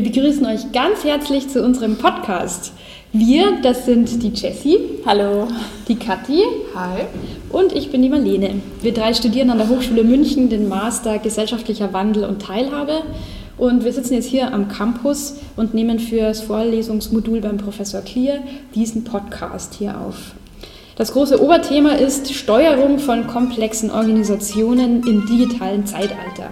Wir begrüßen euch ganz herzlich zu unserem Podcast. Wir, das sind die Jessie. Hallo. Die Kathi. Hi. Und ich bin die Marlene. Wir drei studieren an der Hochschule München den Master Gesellschaftlicher Wandel und Teilhabe. Und wir sitzen jetzt hier am Campus und nehmen für das Vorlesungsmodul beim Professor Clear diesen Podcast hier auf. Das große Oberthema ist Steuerung von komplexen Organisationen im digitalen Zeitalter.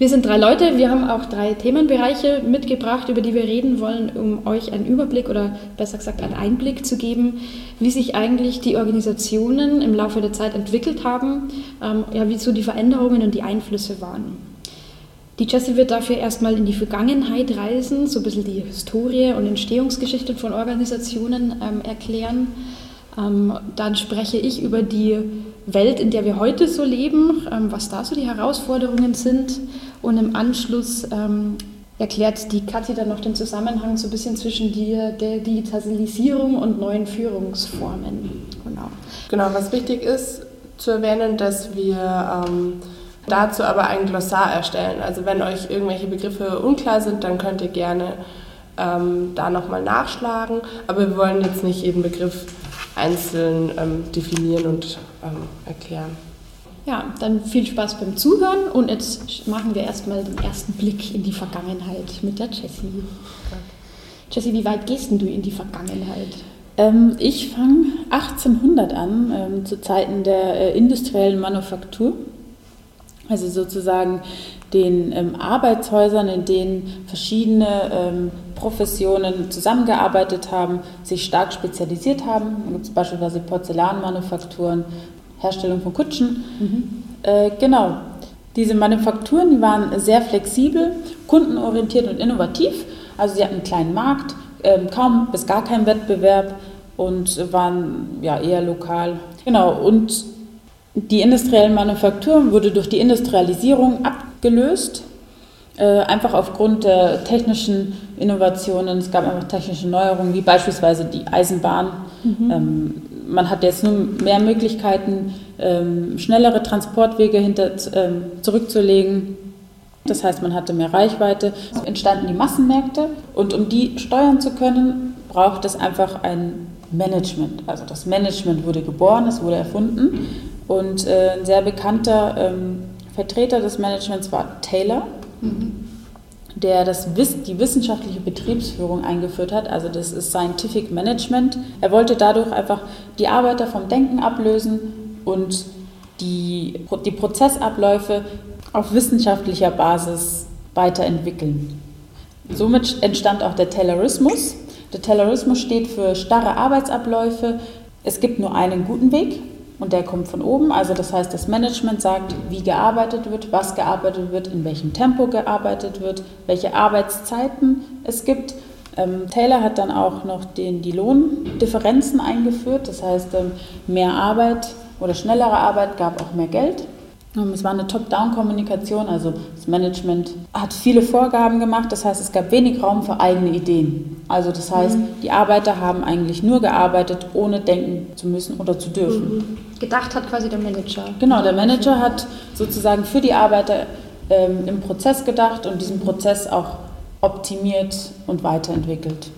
Wir sind drei Leute, wir haben auch drei Themenbereiche mitgebracht, über die wir reden wollen, um euch einen Überblick oder besser gesagt einen Einblick zu geben, wie sich eigentlich die Organisationen im Laufe der Zeit entwickelt haben, ähm, ja, wie so die Veränderungen und die Einflüsse waren. Die Jessie wird dafür erstmal in die Vergangenheit reisen, so ein bisschen die Historie und Entstehungsgeschichte von Organisationen ähm, erklären. Ähm, dann spreche ich über die Welt, in der wir heute so leben, ähm, was da so die Herausforderungen sind. Und im Anschluss ähm, erklärt die Kathi dann noch den Zusammenhang so ein bisschen zwischen die, der Digitalisierung und neuen Führungsformen. Genau. Genau, was wichtig ist zu erwähnen, dass wir ähm, dazu aber ein Glossar erstellen. Also wenn euch irgendwelche Begriffe unklar sind, dann könnt ihr gerne ähm, da nochmal nachschlagen. Aber wir wollen jetzt nicht jeden Begriff einzeln ähm, definieren und ähm, erklären. Ja, dann viel Spaß beim Zuhören und jetzt machen wir erstmal den ersten Blick in die Vergangenheit mit der Jessie. Jessie, wie weit gehst du in die Vergangenheit? Ähm, ich fange 1800 an, ähm, zu Zeiten der äh, industriellen Manufaktur. Also sozusagen den ähm, Arbeitshäusern, in denen verschiedene ähm, Professionen zusammengearbeitet haben, sich stark spezialisiert haben. Da gibt es beispielsweise Porzellanmanufakturen, Herstellung von Kutschen. Mhm. Äh, genau. Diese Manufakturen, die waren sehr flexibel, kundenorientiert und innovativ. Also sie hatten einen kleinen Markt, äh, kaum bis gar keinen Wettbewerb und waren ja eher lokal. Genau. Und die industrielle Manufaktur wurde durch die Industrialisierung abgelöst, äh, einfach aufgrund der technischen Innovationen. Es gab einfach technische Neuerungen, wie beispielsweise die Eisenbahn. Mhm. Ähm, man hat jetzt nun mehr Möglichkeiten, ähm, schnellere Transportwege hinter, ähm, zurückzulegen. Das heißt, man hatte mehr Reichweite. Es entstanden die Massenmärkte und um die steuern zu können, braucht es einfach ein Management. Also das Management wurde geboren, es wurde erfunden und äh, ein sehr bekannter ähm, Vertreter des Managements war Taylor. Mhm der das, die wissenschaftliche Betriebsführung eingeführt hat, also das ist Scientific Management. Er wollte dadurch einfach die Arbeiter vom Denken ablösen und die, die Prozessabläufe auf wissenschaftlicher Basis weiterentwickeln. Somit entstand auch der Taylorismus. Der Taylorismus steht für starre Arbeitsabläufe. Es gibt nur einen guten Weg, und der kommt von oben. Also das heißt, das Management sagt, wie gearbeitet wird, was gearbeitet wird, in welchem Tempo gearbeitet wird, welche Arbeitszeiten es gibt. Ähm, Taylor hat dann auch noch den, die Lohndifferenzen eingeführt. Das heißt, ähm, mehr Arbeit oder schnellere Arbeit gab auch mehr Geld. Es war eine Top-Down-Kommunikation, also Management hat viele Vorgaben gemacht, das heißt, es gab wenig Raum für eigene Ideen. Also das heißt, mhm. die Arbeiter haben eigentlich nur gearbeitet, ohne denken zu müssen oder zu dürfen. Mhm. Gedacht hat quasi der Manager. Genau, der Manager hat sozusagen für die Arbeiter ähm, im Prozess gedacht und diesen Prozess auch optimiert und weiterentwickelt.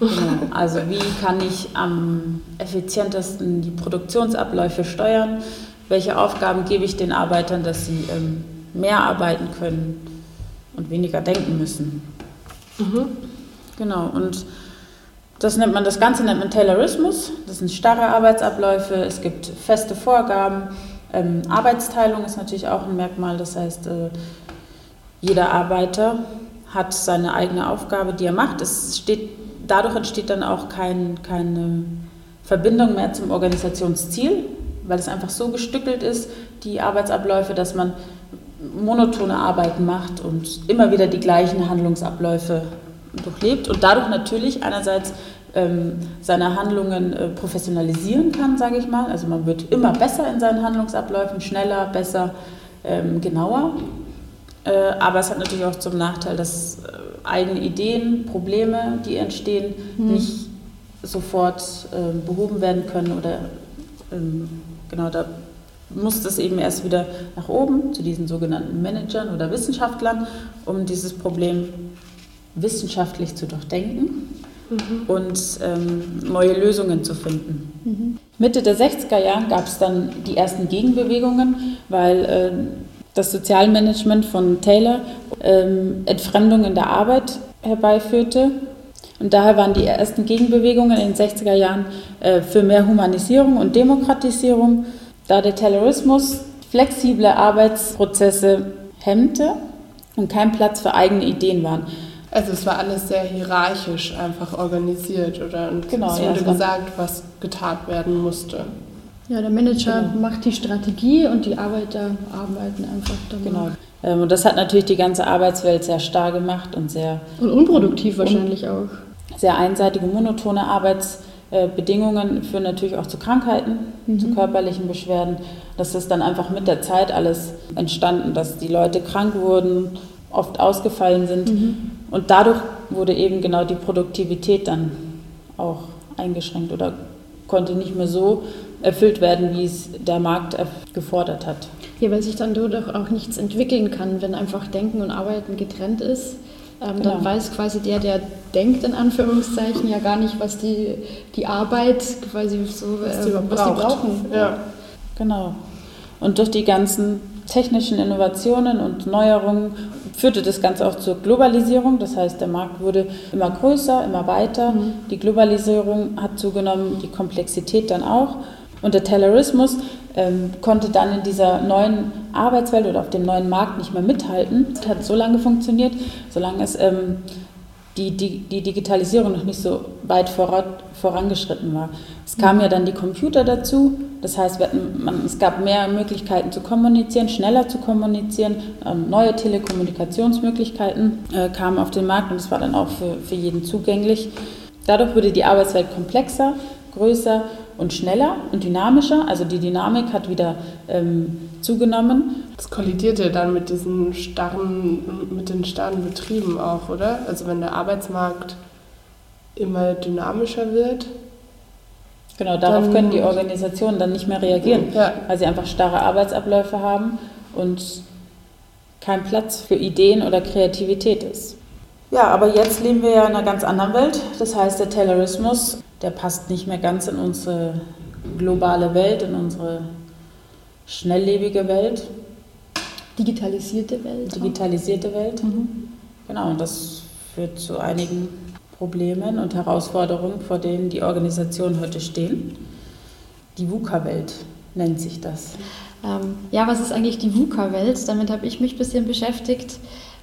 Genau. Also wie kann ich am effizientesten die Produktionsabläufe steuern? welche Aufgaben gebe ich den Arbeitern, dass sie ähm, mehr arbeiten können und weniger denken müssen. Mhm. Genau, und das nennt man, das Ganze nennt man Taylorismus. Das sind starre Arbeitsabläufe, es gibt feste Vorgaben. Ähm, Arbeitsteilung ist natürlich auch ein Merkmal, das heißt, äh, jeder Arbeiter hat seine eigene Aufgabe, die er macht. Es steht, dadurch entsteht dann auch kein, keine Verbindung mehr zum Organisationsziel, weil es einfach so gestückelt ist, die Arbeitsabläufe, dass man monotone Arbeiten macht und immer wieder die gleichen Handlungsabläufe durchlebt und dadurch natürlich einerseits ähm, seine Handlungen äh, professionalisieren kann, sage ich mal. Also man wird immer besser in seinen Handlungsabläufen, schneller, besser, ähm, genauer. Äh, aber es hat natürlich auch zum Nachteil, dass äh, eigene Ideen, Probleme, die entstehen, mhm. nicht sofort ähm, behoben werden können oder ähm, genau, da musste es eben erst wieder nach oben zu diesen sogenannten Managern oder Wissenschaftlern, um dieses Problem wissenschaftlich zu durchdenken mhm. und ähm, neue Lösungen zu finden. Mhm. Mitte der 60er Jahre gab es dann die ersten Gegenbewegungen, weil äh, das Sozialmanagement von Taylor ähm, Entfremdung in der Arbeit herbeiführte. Und daher waren die ersten Gegenbewegungen in den 60er Jahren äh, für mehr Humanisierung und Demokratisierung, da der Taylorismus flexible Arbeitsprozesse hemmte und kein Platz für eigene Ideen waren. Also es war alles sehr hierarchisch einfach organisiert, oder? Und genau, es wurde ja, gesagt, was getan werden musste. Ja, der Manager genau. macht die Strategie und die Arbeiter arbeiten einfach damit. Genau. Ähm, und das hat natürlich die ganze Arbeitswelt sehr starr gemacht und sehr... Und unproduktiv un wahrscheinlich auch. Sehr einseitige, monotone Arbeitsbedingungen führen natürlich auch zu Krankheiten, mhm. zu körperlichen Beschwerden. Das ist dann einfach mit der Zeit alles entstanden, dass die Leute krank wurden, oft ausgefallen sind. Mhm. Und dadurch wurde eben genau die Produktivität dann auch eingeschränkt oder konnte nicht mehr so erfüllt werden, wie es der Markt gefordert hat. Ja, weil sich dann dadurch auch nichts entwickeln kann, wenn einfach Denken und Arbeiten getrennt ist. Ähm, genau. Dann weiß quasi der, der denkt, in Anführungszeichen, ja gar nicht, was die, die Arbeit quasi so, was, äh, was die brauchen. Ja. Genau. Und durch die ganzen technischen Innovationen und Neuerungen führte das Ganze auch zur Globalisierung. Das heißt, der Markt wurde immer größer, immer weiter. Mhm. Die Globalisierung hat zugenommen, die Komplexität dann auch. Und der Taylorismus ähm, konnte dann in dieser neuen Arbeitswelt oder auf dem neuen Markt nicht mehr mithalten. Das hat so lange funktioniert, solange es ähm, die, die, die Digitalisierung noch nicht so weit voran, vorangeschritten war. Es kamen ja dann die Computer dazu, das heißt, man, es gab mehr Möglichkeiten zu kommunizieren, schneller zu kommunizieren, ähm, neue Telekommunikationsmöglichkeiten äh, kamen auf den Markt und es war dann auch für, für jeden zugänglich. Dadurch wurde die Arbeitswelt komplexer, größer und schneller und dynamischer. Also die Dynamik hat wieder ähm, zugenommen. Das kollidierte dann mit diesen starren, mit den starren Betrieben auch, oder? Also wenn der Arbeitsmarkt immer dynamischer wird, Genau, darauf können die Organisationen dann nicht mehr reagieren, ja. weil sie einfach starre Arbeitsabläufe haben und kein Platz für Ideen oder Kreativität ist. Ja, aber jetzt leben wir ja in einer ganz anderen Welt. Das heißt, der Taylorismus, der passt nicht mehr ganz in unsere globale Welt, in unsere schnelllebige Welt. Digitalisierte Welt. Digitalisierte Welt. Mhm. Genau, und das führt zu einigen Problemen und Herausforderungen, vor denen die Organisationen heute stehen. Die VUCA-Welt nennt sich das. Ähm, ja, was ist eigentlich die VUCA-Welt? Damit habe ich mich ein bisschen beschäftigt.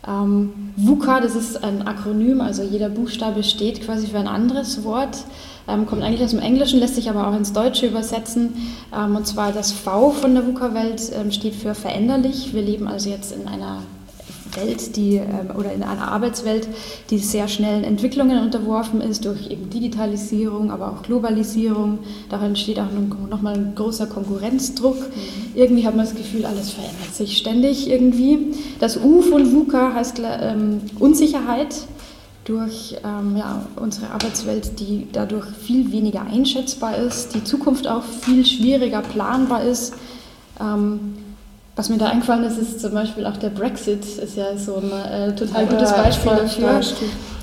Ähm, VUCA, das ist ein Akronym, also jeder Buchstabe steht quasi für ein anderes Wort, ähm, kommt eigentlich aus dem Englischen, lässt sich aber auch ins Deutsche übersetzen. Ähm, und zwar das V von der VUCA-Welt ähm, steht für veränderlich. Wir leben also jetzt in einer Welt, die ähm, oder in einer Arbeitswelt, die sehr schnellen Entwicklungen unterworfen ist durch eben Digitalisierung, aber auch Globalisierung. Darin entsteht auch nochmal ein großer Konkurrenzdruck. Mhm. Irgendwie hat man das Gefühl, alles verändert sich ständig irgendwie. Das U von VUCA heißt ähm, Unsicherheit durch ähm, ja, unsere Arbeitswelt, die dadurch viel weniger einschätzbar ist, die Zukunft auch viel schwieriger planbar ist. Ähm, was mir da eingefallen ist, ist zum Beispiel auch der Brexit, ist ja so ein äh, total gutes ja, Beispiel dafür.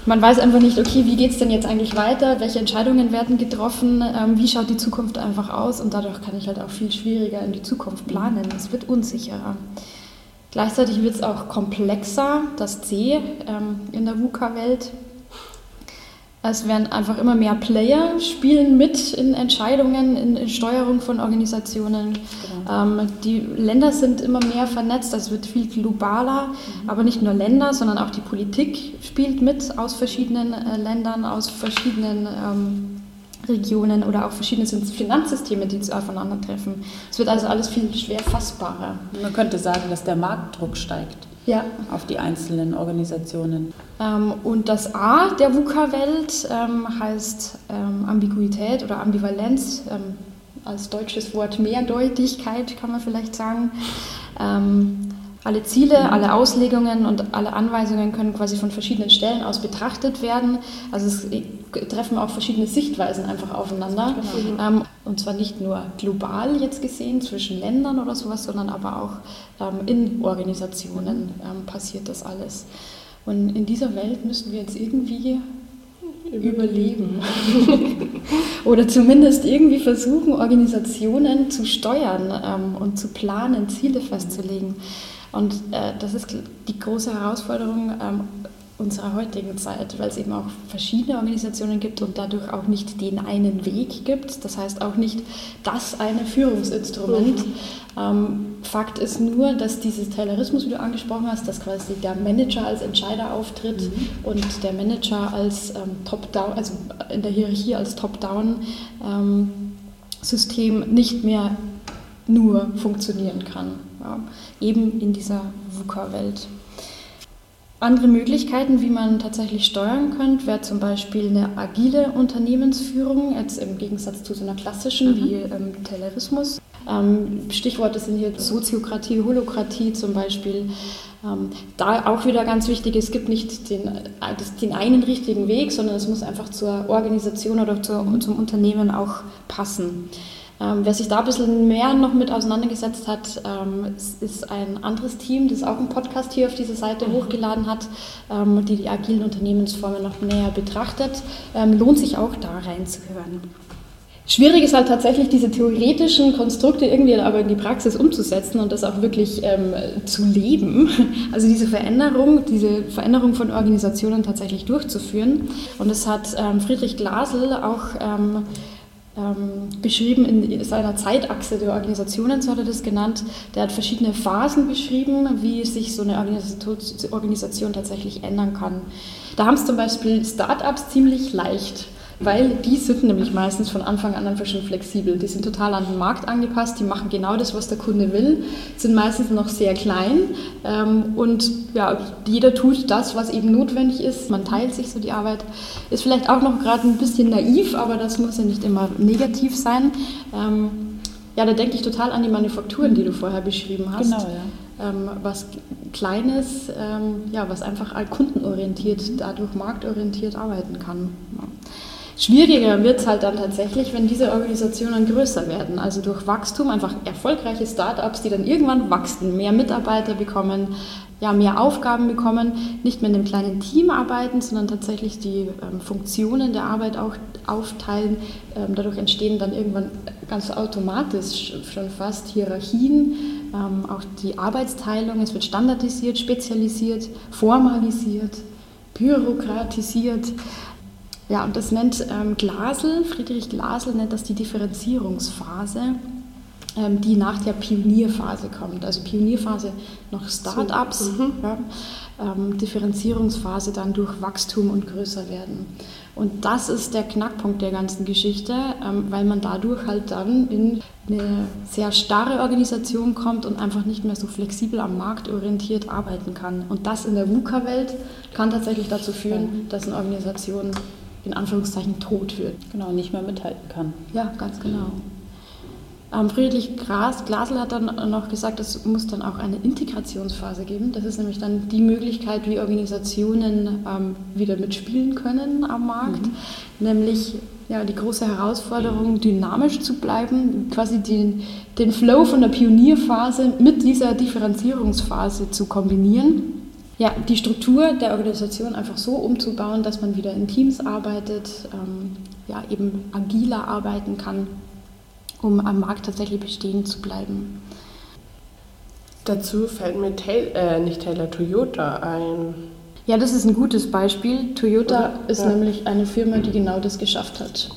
Man weiß einfach nicht, okay, wie geht es denn jetzt eigentlich weiter, welche Entscheidungen werden getroffen, ähm, wie schaut die Zukunft einfach aus und dadurch kann ich halt auch viel schwieriger in die Zukunft planen. Es wird unsicherer. Gleichzeitig wird es auch komplexer, das C ähm, in der VUCA-Welt. Es werden einfach immer mehr Player spielen mit in Entscheidungen, in, in Steuerung von Organisationen. Genau. Ähm, die Länder sind immer mehr vernetzt, es wird viel globaler, mhm. aber nicht nur Länder, sondern auch die Politik spielt mit aus verschiedenen äh, Ländern, aus verschiedenen ähm, Regionen oder auch verschiedene Finanzsysteme, die aufeinandertreffen. Es wird also alles viel schwer fassbarer. Man könnte sagen, dass der Marktdruck steigt ja. auf die einzelnen Organisationen. Ähm, und das A der VUCA-Welt ähm, heißt ähm, Ambiguität oder Ambivalenz. Ähm, als deutsches Wort Mehrdeutigkeit kann man vielleicht sagen. Ähm, alle Ziele, alle Auslegungen und alle Anweisungen können quasi von verschiedenen Stellen aus betrachtet werden. Also es treffen auch verschiedene Sichtweisen einfach aufeinander. Genau. Und zwar nicht nur global jetzt gesehen zwischen Ländern oder sowas, sondern aber auch ähm, in Organisationen ähm, passiert das alles. Und in dieser Welt müssen wir jetzt irgendwie überleben. Oder zumindest irgendwie versuchen, Organisationen zu steuern ähm, und zu planen, Ziele festzulegen. Und äh, das ist die große Herausforderung, ähm, unserer heutigen Zeit, weil es eben auch verschiedene Organisationen gibt und dadurch auch nicht den einen Weg gibt. Das heißt auch nicht das eine Führungsinstrument. Mhm. Ähm, Fakt ist nur, dass dieses Taylorismus, wie du angesprochen hast, dass quasi der Manager als Entscheider auftritt mhm. und der Manager als ähm, Top-Down, also in der Hierarchie als Top-Down-System ähm, nicht mehr nur funktionieren kann. Ja, eben in dieser VUCA-Welt. Andere Möglichkeiten, wie man tatsächlich steuern könnte, wäre zum Beispiel eine agile Unternehmensführung, jetzt im Gegensatz zu so einer klassischen mhm. wie ähm, Taylorismus. Ähm, Stichworte sind hier Soziokratie, Holokratie zum Beispiel. Ähm, da auch wieder ganz wichtig, es gibt nicht den, den einen richtigen Weg, sondern es muss einfach zur Organisation oder zur, zum Unternehmen auch passen. Ähm, wer sich da ein bisschen mehr noch mit auseinandergesetzt hat, ähm, ist ein anderes Team, das auch einen Podcast hier auf dieser Seite mhm. hochgeladen hat, ähm, die die agilen Unternehmensformen noch näher betrachtet. Ähm, lohnt sich auch da reinzuhören. Schwierig ist halt tatsächlich, diese theoretischen Konstrukte irgendwie aber in die Praxis umzusetzen und das auch wirklich ähm, zu leben. Also diese Veränderung, diese Veränderung von Organisationen tatsächlich durchzuführen. Und das hat ähm, Friedrich Glasel auch ähm, ähm, beschrieben in seiner Zeitachse der Organisationen, so hat er das genannt. Der hat verschiedene Phasen beschrieben, wie sich so eine Organisation tatsächlich ändern kann. Da haben es zum Beispiel Startups ziemlich leicht weil die sind nämlich meistens von Anfang an einfach schon flexibel. Die sind total an den Markt angepasst, die machen genau das, was der Kunde will, sind meistens noch sehr klein ähm, und ja, jeder tut das, was eben notwendig ist. Man teilt sich so die Arbeit. Ist vielleicht auch noch gerade ein bisschen naiv, aber das muss ja nicht immer negativ sein. Ähm, ja, da denke ich total an die Manufakturen, die du vorher beschrieben hast. Genau, ja. Ähm, was Kleines, ähm, ja, was einfach kundenorientiert, dadurch marktorientiert arbeiten kann. Ja. Schwieriger wird es halt dann tatsächlich, wenn diese Organisationen größer werden. Also durch Wachstum, einfach erfolgreiche Startups, die dann irgendwann wachsen, mehr Mitarbeiter bekommen, ja, mehr Aufgaben bekommen, nicht mehr in einem kleinen Team arbeiten, sondern tatsächlich die ähm, Funktionen der Arbeit auch aufteilen. Ähm, dadurch entstehen dann irgendwann ganz automatisch schon fast Hierarchien, ähm, auch die Arbeitsteilung, es wird standardisiert, spezialisiert, formalisiert, bürokratisiert. Ja, und das nennt ähm, Glasel, Friedrich Glasel nennt das die Differenzierungsphase, ähm, die nach der Pionierphase kommt. Also Pionierphase noch Start-ups, so. mhm. ja, ähm, Differenzierungsphase dann durch Wachstum und größer werden. Und das ist der Knackpunkt der ganzen Geschichte, ähm, weil man dadurch halt dann in eine sehr starre Organisation kommt und einfach nicht mehr so flexibel am Markt orientiert arbeiten kann. Und das in der VUCA-Welt kann tatsächlich dazu führen, dass eine Organisation in Anführungszeichen tot wird. Genau, nicht mehr mithalten kann. Ja, ganz genau. Ähm, Friedrich Gras, Glasel hat dann noch gesagt, es muss dann auch eine Integrationsphase geben. Das ist nämlich dann die Möglichkeit, wie Organisationen ähm, wieder mitspielen können am Markt. Mhm. Nämlich ja, die große Herausforderung, dynamisch zu bleiben, quasi den, den Flow von der Pionierphase mit dieser Differenzierungsphase zu kombinieren ja, die Struktur der Organisation einfach so umzubauen, dass man wieder in Teams arbeitet, ähm, ja, eben agiler arbeiten kann, um am Markt tatsächlich bestehen zu bleiben. Dazu fällt mir Taylor, äh, nicht Taylor, Toyota ein. Ja, das ist ein gutes Beispiel. Toyota Oder? ist ja. nämlich eine Firma, die genau das geschafft hat.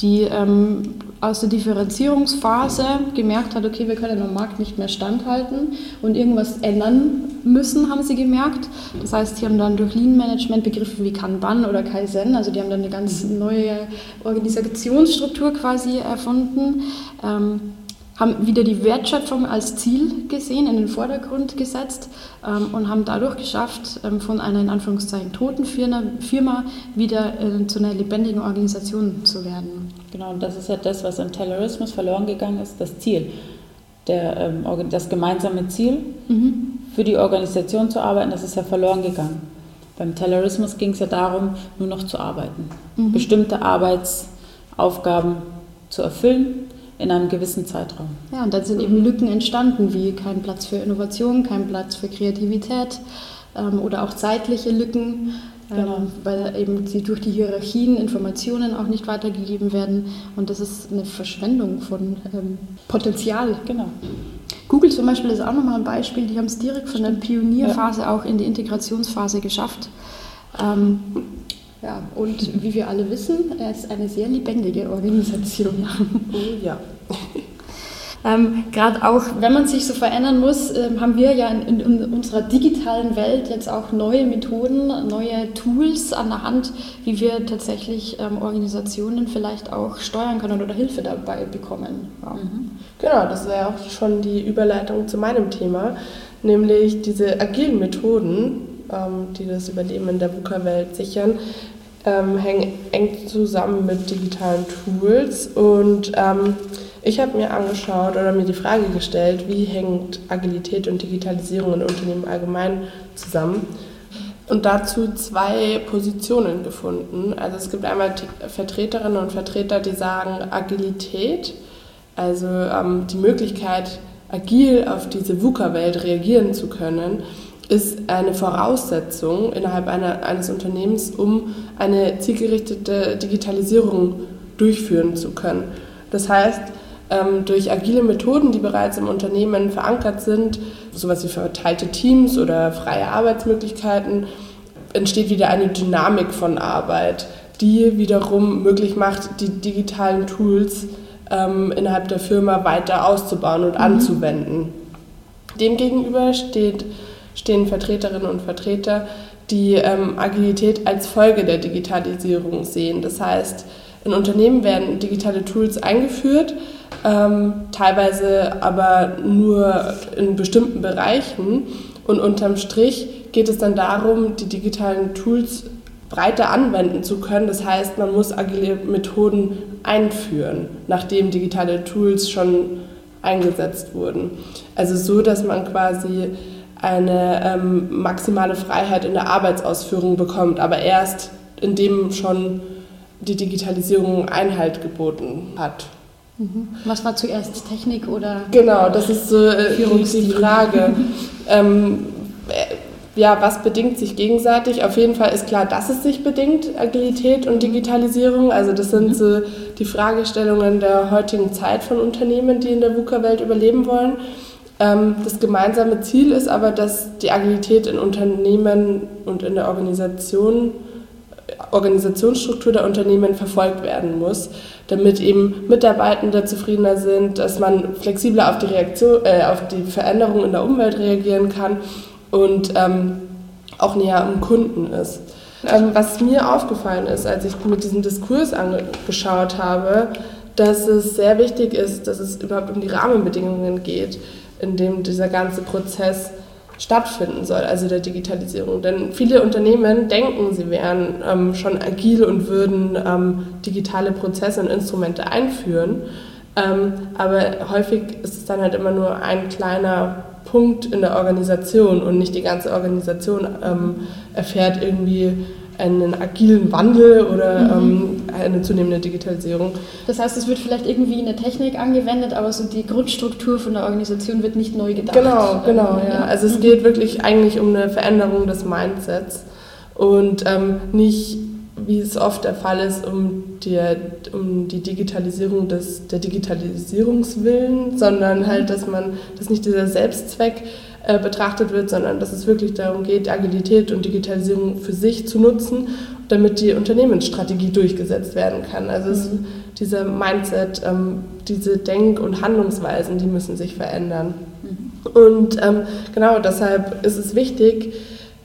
Die ähm, aus der Differenzierungsphase gemerkt hat, okay, wir können am Markt nicht mehr standhalten und irgendwas ändern müssen, haben sie gemerkt. Das heißt, sie haben dann durch Lean Management Begriffe wie Kanban oder Kaizen, also die haben dann eine ganz neue Organisationsstruktur quasi erfunden. Ähm, haben wieder die Wertschöpfung als Ziel gesehen, in den Vordergrund gesetzt ähm, und haben dadurch geschafft, ähm, von einer in Anführungszeichen toten Firma, Firma wieder äh, zu einer lebendigen Organisation zu werden. Genau, und das ist ja das, was im Taylorismus verloren gegangen ist, das Ziel. Der, ähm, das gemeinsame Ziel, mhm. für die Organisation zu arbeiten, das ist ja verloren gegangen. Beim Taylorismus ging es ja darum, nur noch zu arbeiten. Mhm. Bestimmte Arbeitsaufgaben zu erfüllen in einem gewissen Zeitraum. Ja, und dann sind eben Lücken entstanden, wie kein Platz für Innovation, kein Platz für Kreativität ähm, oder auch zeitliche Lücken, ähm, genau. weil eben sie durch die Hierarchien Informationen auch nicht weitergegeben werden. Und das ist eine Verschwendung von ähm, Potenzial. Genau. Google zum Beispiel ist auch nochmal ein Beispiel, die haben es direkt von der Pionierphase ja. auch in die Integrationsphase geschafft. Ja, und wie wir alle wissen, er ist eine sehr lebendige Organisation. Oh ja. Ähm, Gerade auch, wenn man sich so verändern muss, ähm, haben wir ja in, in, unserer digitalen Welt jetzt auch neue Methoden, neue Tools an der Hand, wie wir tatsächlich ähm, Organisationen vielleicht auch steuern können oder Hilfe dabei bekommen. Ja. Mhm. Genau, das wäre auch schon die Überleitung zu meinem Thema, nämlich diese agilen Methoden, ähm, die das Überleben in der VUCA-Welt sichern, ähm, hängen eng zusammen mit digitalen Tools und ähm, ich habe mir angeschaut oder mir die Frage gestellt, wie hängt Agilität und Digitalisierung in Unternehmen allgemein zusammen? Und dazu zwei Positionen gefunden. Also es gibt einmal Vertreterinnen und Vertreter, die sagen, Agilität, also ähm, die Möglichkeit, agil auf diese VUCA-Welt reagieren zu können, ist eine Voraussetzung innerhalb einer, eines Unternehmens, um eine zielgerichtete Digitalisierung durchführen zu können. Das heißt, ähm, durch agile Methoden, die bereits im Unternehmen verankert sind, sowas wie verteilte Teams oder freie Arbeitsmöglichkeiten, entsteht wieder eine Dynamik von Arbeit, die wiederum möglich macht, die digitalen Tools ähm, innerhalb der Firma weiter auszubauen und mhm. anzuwenden. Demgegenüber steht, stehen Vertreterinnen und Vertreter, die ähm, Agilität als Folge der Digitalisierung sehen. Das heißt, in Unternehmen werden digitale Tools eingeführt, ähm, teilweise aber nur in bestimmten Bereichen. Und unterm Strich geht es dann darum, die digitalen Tools breiter anwenden zu können. Das heißt, man muss agile Methoden einführen, nachdem digitale Tools schon eingesetzt wurden. Also so, dass man quasi eine ähm, maximale Freiheit in der Arbeitsausführung bekommt, aber erst indem schon die Digitalisierung Einhalt geboten hat. Mhm. Was war zuerst Technik oder? Genau, das ist so äh, die Frage. ähm, äh, ja, was bedingt sich gegenseitig? Auf jeden Fall ist klar, dass es sich bedingt, Agilität und Digitalisierung. Also das sind mhm. so die Fragestellungen der heutigen Zeit von Unternehmen, die in der VUCA-Welt überleben wollen. Ähm, das gemeinsame Ziel ist aber, dass die Agilität in Unternehmen und in der Organisation Organisationsstruktur der Unternehmen verfolgt werden muss, damit eben Mitarbeitende zufriedener sind, dass man flexibler auf die, Reaktion, äh, auf die Veränderungen in der Umwelt reagieren kann und ähm, auch näher am Kunden ist. Ähm, was mir aufgefallen ist, als ich mit diesem Diskurs angeschaut habe, dass es sehr wichtig ist, dass es überhaupt um die Rahmenbedingungen geht, in dem dieser ganze Prozess stattfinden soll, also der Digitalisierung. Denn viele Unternehmen denken, sie wären ähm, schon agil und würden ähm, digitale Prozesse und Instrumente einführen. Ähm, aber häufig ist es dann halt immer nur ein kleiner Punkt in der Organisation und nicht die ganze Organisation ähm, erfährt irgendwie einen agilen Wandel oder mhm. ähm, eine zunehmende Digitalisierung. Das heißt, es wird vielleicht irgendwie eine Technik angewendet, aber so die Grundstruktur von der Organisation wird nicht neu gedacht. Genau, genau, ja. Also es mhm. geht wirklich eigentlich um eine Veränderung des Mindsets und ähm, nicht, wie es oft der Fall ist, um die, um die Digitalisierung des, der Digitalisierungswillen, sondern halt, dass man, dass nicht dieser Selbstzweck äh, betrachtet wird, sondern dass es wirklich darum geht, Agilität und Digitalisierung für sich zu nutzen, damit die Unternehmensstrategie durchgesetzt werden kann. Also es, mhm. dieser Mindset, ähm, diese Denk- und Handlungsweisen, die müssen sich verändern. Mhm. Und ähm, genau deshalb ist es wichtig,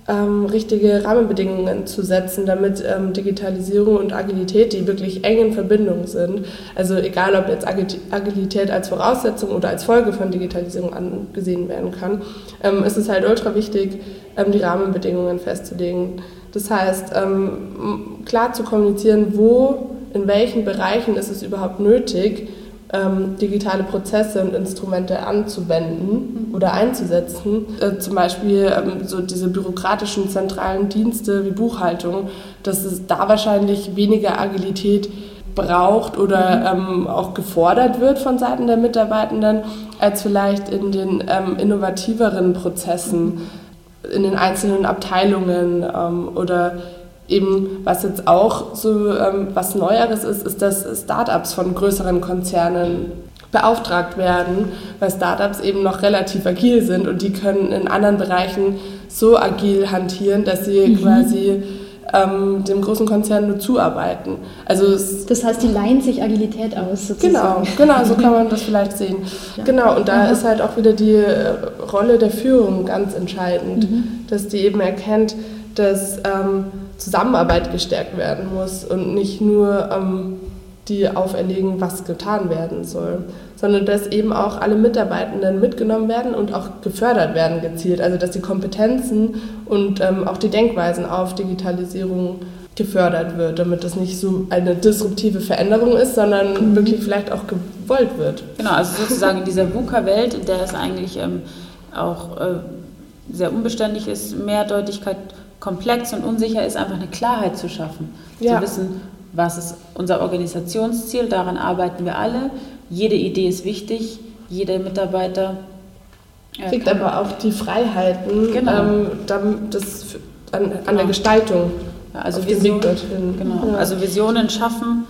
ähm, richtige Rahmenbedingungen zu setzen, damit ähm, Digitalisierung und Agilität, die wirklich eng in Verbindung sind, also egal ob jetzt Agilität als Voraussetzung oder als Folge von Digitalisierung angesehen werden kann, ähm, ist es halt ultra wichtig, ähm, die Rahmenbedingungen festzulegen. Das heißt, ähm, klar zu kommunizieren, wo, in welchen Bereichen ist es überhaupt nötig, ähm, digitale Prozesse und Instrumente anzuwenden oder einzusetzen. Äh, zum Beispiel ähm, so diese bürokratischen zentralen Dienste wie Buchhaltung, dass es da wahrscheinlich weniger Agilität braucht oder ähm, auch gefordert wird von Seiten der Mitarbeitenden, als vielleicht in den ähm, innovativeren Prozessen, in den einzelnen Abteilungen ähm, oder eben, was jetzt auch so ähm, was Neueres ist, ist, dass Startups von größeren Konzernen beauftragt werden, weil Startups eben noch relativ agil sind und die können in anderen Bereichen so agil hantieren, dass sie mhm. quasi ähm, dem großen Konzern nur zuarbeiten. Also das heißt, die leihen sich Agilität aus. Sozusagen. Genau, genau, so kann man das vielleicht sehen. Ja. Genau, und da mhm. ist halt auch wieder die äh, Rolle der Führung ganz entscheidend, mhm. dass die eben erkennt, dass ähm, Zusammenarbeit gestärkt werden muss und nicht nur ähm, die auferlegen, was getan werden soll, sondern dass eben auch alle Mitarbeitenden mitgenommen werden und auch gefördert werden gezielt. Also dass die Kompetenzen und ähm, auch die Denkweisen auf Digitalisierung gefördert wird, damit das nicht so eine disruptive Veränderung ist, sondern mhm. wirklich vielleicht auch gewollt wird. Genau, also sozusagen in dieser VUCA-Welt, in der es eigentlich ähm, auch äh, sehr unbeständig ist, Mehrdeutigkeit komplex und unsicher ist, einfach eine Klarheit zu schaffen. Ja. Zu wissen, was ist unser Organisationsziel, daran arbeiten wir alle. Jede Idee ist wichtig, jeder Mitarbeiter. Äh, Kriegt aber auch die Freiheiten genau. ähm, das, an, an genau. der Gestaltung. Ja, also, Vision, genau. Ja. also Visionen schaffen.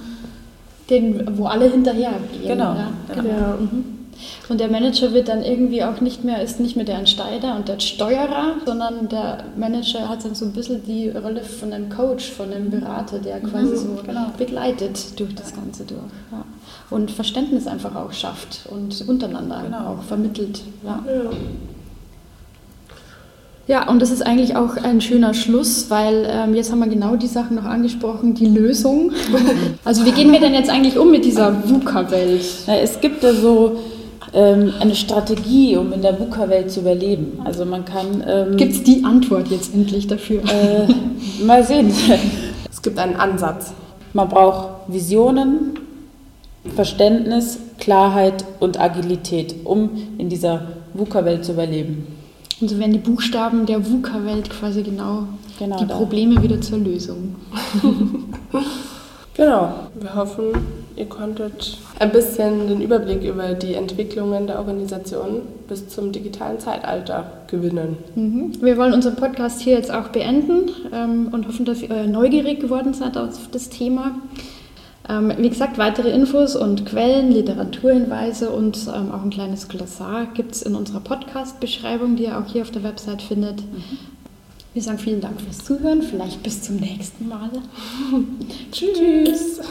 Den, wo alle hinterher gehen. Genau. Ja, genau. Ja. Mhm. Und der Manager wird dann irgendwie auch nicht mehr, ist nicht mehr der Entscheider und der Steuerer, sondern der Manager hat dann so ein bisschen die Rolle von einem Coach, von einem Berater, der mhm, quasi so genau. begleitet durch das Ganze durch. Ja. Und Verständnis einfach auch schafft und untereinander genau. auch vermittelt. Ja. ja. Ja, und das ist eigentlich auch ein schöner Schluss, weil ähm, jetzt haben wir genau die Sachen noch angesprochen, die Lösung. Also wie gehen wir denn jetzt eigentlich um mit dieser VUCA-Welt? Es gibt ja so ähm, eine Strategie, um in der VUCA-Welt zu überleben. Also man kann... Ähm, gibt es die Antwort jetzt endlich dafür? Äh, mal sehen. Es gibt einen Ansatz. Man braucht Visionen, Verständnis, Klarheit und Agilität, um in dieser VUCA-Welt zu überleben. Und so werden die Buchstaben der VUCA-Welt quasi genau, genau die da. Probleme wieder zur Lösung. genau. Wir hoffen, Ihr konntet ein bisschen den Überblick über die Entwicklungen der Organisation bis zum digitalen Zeitalter gewinnen. Mhm. Wir wollen unseren Podcast hier jetzt auch beenden ähm, und hoffen, dass ihr neugierig geworden seid auf das Thema. Ähm, wie gesagt, weitere Infos und Quellen, Literaturhinweise und ähm, auch ein kleines Glossar gibt es in unserer Podcast-Beschreibung, die ihr auch hier auf der Website findet. Mhm. Wir sagen vielen Dank fürs Zuhören, vielleicht bis zum nächsten Mal. Tschüss.